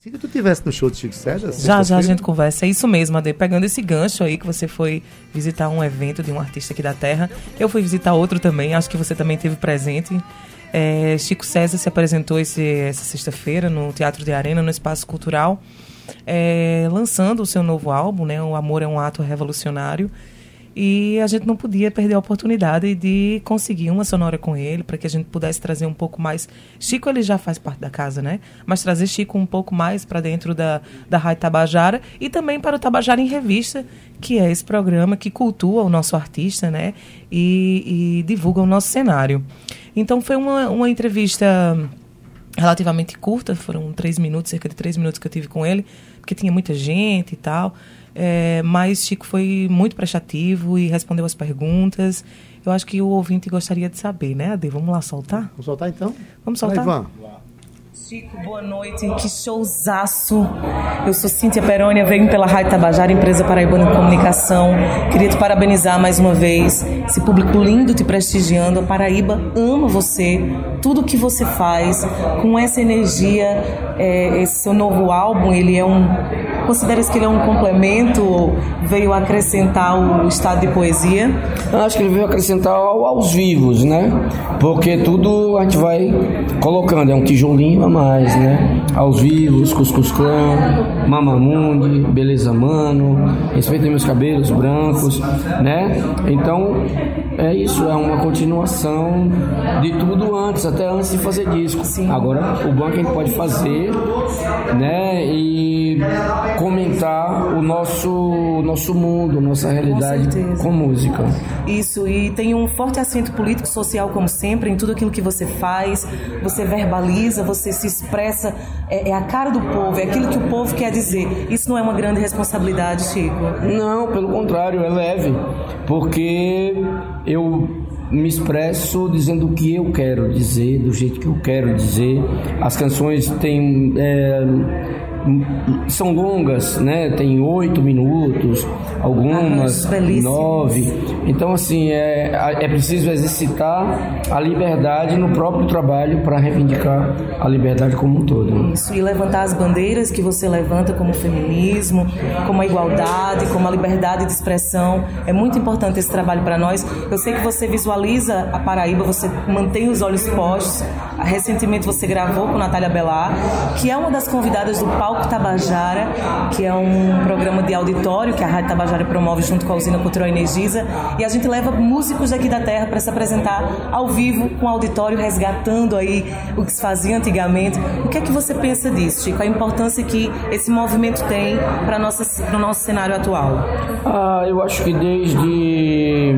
Se tu tivesse no show de Chico César, já já a gente conversa. É isso mesmo, Ade. Pegando esse gancho aí que você foi visitar um evento de um artista aqui da Terra, eu fui visitar outro também. Acho que você também teve presente. É, Chico César se apresentou esse, essa sexta-feira no Teatro de Arena, no Espaço Cultural, é, lançando o seu novo álbum, né? O Amor é um Ato Revolucionário. E a gente não podia perder a oportunidade de conseguir uma sonora com ele, para que a gente pudesse trazer um pouco mais. Chico, ele já faz parte da casa, né? Mas trazer Chico um pouco mais para dentro da, da Rádio Tabajara e também para o Tabajara em Revista, que é esse programa que cultua o nosso artista, né? E, e divulga o nosso cenário. Então foi uma, uma entrevista relativamente curta, foram três minutos, cerca de três minutos que eu tive com ele, porque tinha muita gente e tal. É, mas Chico foi muito prestativo e respondeu as perguntas. Eu acho que o ouvinte gostaria de saber, né, Ade? Vamos lá soltar? Vamos soltar então? Vamos soltar? Vai, Ivan. Chico, boa noite. Que showzaço. Eu sou Cíntia Perônia, venho pela Rádio Tabajara, empresa paraibana de comunicação. Queria te parabenizar mais uma vez. Esse público lindo te prestigiando. A Paraíba ama você, tudo que você faz, com essa energia. É, esse seu novo álbum, ele é um. Consideras que ele é um complemento ou veio acrescentar o estado de poesia? Eu acho que ele veio acrescentar aos vivos, né? Porque tudo a gente vai colocando, é um tijolinho a mais, né? Aos vivos, Cuscus Clã, Mamamundi, Beleza Mano, Respeitem Meus Cabelos Brancos, né? Então, é isso, é uma continuação de tudo antes, até antes de fazer disco. Sim. Agora, o bom é que a gente pode fazer, né? E comentar o nosso, o nosso mundo, nossa realidade certeza. com música. Isso, e tem um forte acento político-social, como sempre, em tudo aquilo que você faz. Você verbaliza, você se expressa, é, é a cara do povo, é aquilo que o povo quer dizer. Isso não é uma grande responsabilidade, Chico? Não, pelo contrário, é leve, porque eu me expresso dizendo o que eu quero dizer, do jeito que eu quero dizer. As canções têm. é, são longas, né? Tem oito minutos, algumas nove. Então, assim, é, é preciso exercitar a liberdade no próprio trabalho para reivindicar a liberdade como um todo. né? Isso, e levantar as bandeiras que você levanta como feminismo, como a igualdade, como a liberdade de expressão. É muito importante esse trabalho para nós. Eu sei que você visualiza a Paraíba, você mantém os olhos postos. Recentemente você gravou com Natália Belar, que é uma das convidadas do Palco Tabajara, que é um programa de auditório que a Rádio Tabajara promove junto com a Usina Cultural Energisa. E a gente leva músicos daqui da terra para se apresentar ao vivo com o auditório, resgatando aí o que se fazia antigamente. O que é que você pensa disso, Chico? A importância que esse movimento tem para o nosso cenário atual? Ah, eu acho que desde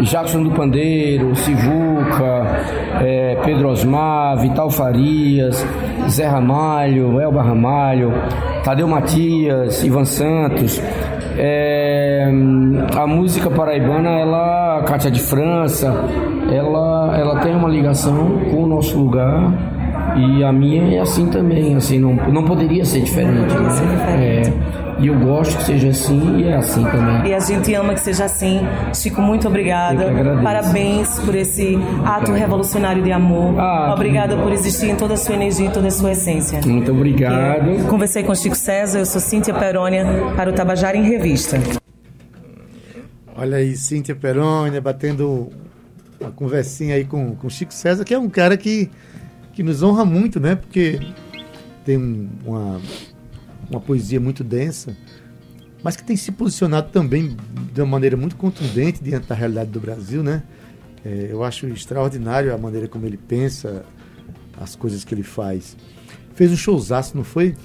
Jackson do Pandeiro, Sivuca, eh, Pedro Osmar, Vital Farias, Zé Ramalho, Elba Ramalho, Tadeu Matias, Ivan Santos. eh, a música paraibana, ela, Cátia de França, ela, ela tem uma ligação com o nosso lugar e a minha é assim também, assim, não, não poderia ser diferente. né? É, e eu gosto que seja assim e é assim também. E a gente ama que seja assim. Chico, muito obrigada. Parabéns por esse ato revolucionário de amor. Ah, Obrigada por existir em toda a sua energia e toda a sua essência. Muito obrigado. Conversei com Chico César, eu sou Cíntia Perônia para o Tabajara em Revista. Olha aí, Cíntia Perônia batendo uma conversinha aí com com Chico César, que é um cara que, que nos honra muito, né? Porque tem um- uma, uma poesia muito densa, mas que tem se posicionado também de uma maneira muito contundente diante da realidade do Brasil, né? É, eu acho extraordinário a maneira como ele pensa, as coisas que ele faz. Fez um showzaço, não foi?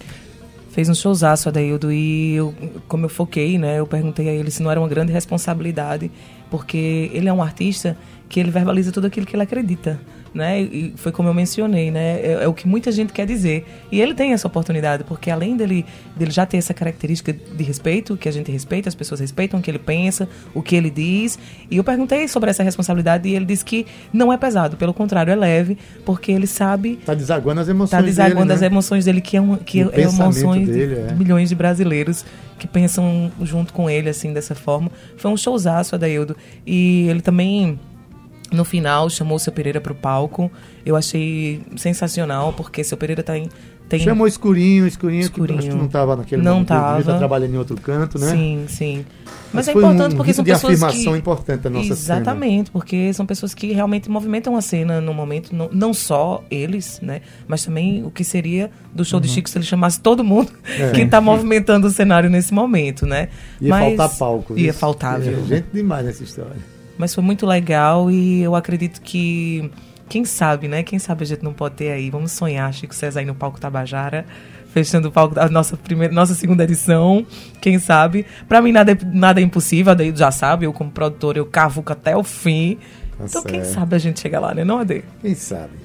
Fez um showzaço, Adaildo, e eu, como eu foquei, né, eu perguntei a ele se não era uma grande responsabilidade, porque ele é um artista que ele verbaliza tudo aquilo que ele acredita, né, e foi como eu mencionei, né, é, é o que muita gente quer dizer, e ele tem essa oportunidade, porque além dele, dele já ter essa característica de respeito, que a gente respeita, as pessoas respeitam o que ele pensa, o que ele diz, e eu perguntei sobre essa responsabilidade, e ele disse que não é pesado, pelo contrário, é leve, porque ele sabe Tá desaguando as emoções Tá desaguando dele, as né? emoções dele, que é, uma, que O é emoções dele, de é. milhões de brasileiros que pensam junto com ele, assim, dessa forma. Foi um showzaço, Adaildo. E ele também, no final, chamou o seu Pereira pro palco. Eu achei sensacional, porque seu Pereira tá em Tem... Chamou escurinho, escurinho, escurinho. Que, não estava naquele não momento. Não estava. trabalhando em outro canto, né? Sim, sim. Mas, Mas é importante um porque são de pessoas afirmação que... importante da nossa Exatamente, cena. porque são pessoas que realmente movimentam a cena no momento, não, não só eles, né? Mas também o que seria do show Uhum. de Chico se ele chamasse todo mundo É. que está movimentando o cenário nesse momento, né? Ia Mas... faltar palco. Ia isso. faltar, viu? gente demais nessa história. Mas foi muito legal e eu acredito que, quem sabe, né? Quem sabe a gente não pode ter aí. Vamos sonhar, Chico César aí no palco Tabajara, fechando o palco da nossa, primeira, nossa segunda edição. Quem sabe? Pra mim nada é, nada é impossível, daí já sabe, eu como produtor, eu cavuco até o fim. Tá então quem certo. sabe a gente chega lá, né, não, Ade? Quem sabe?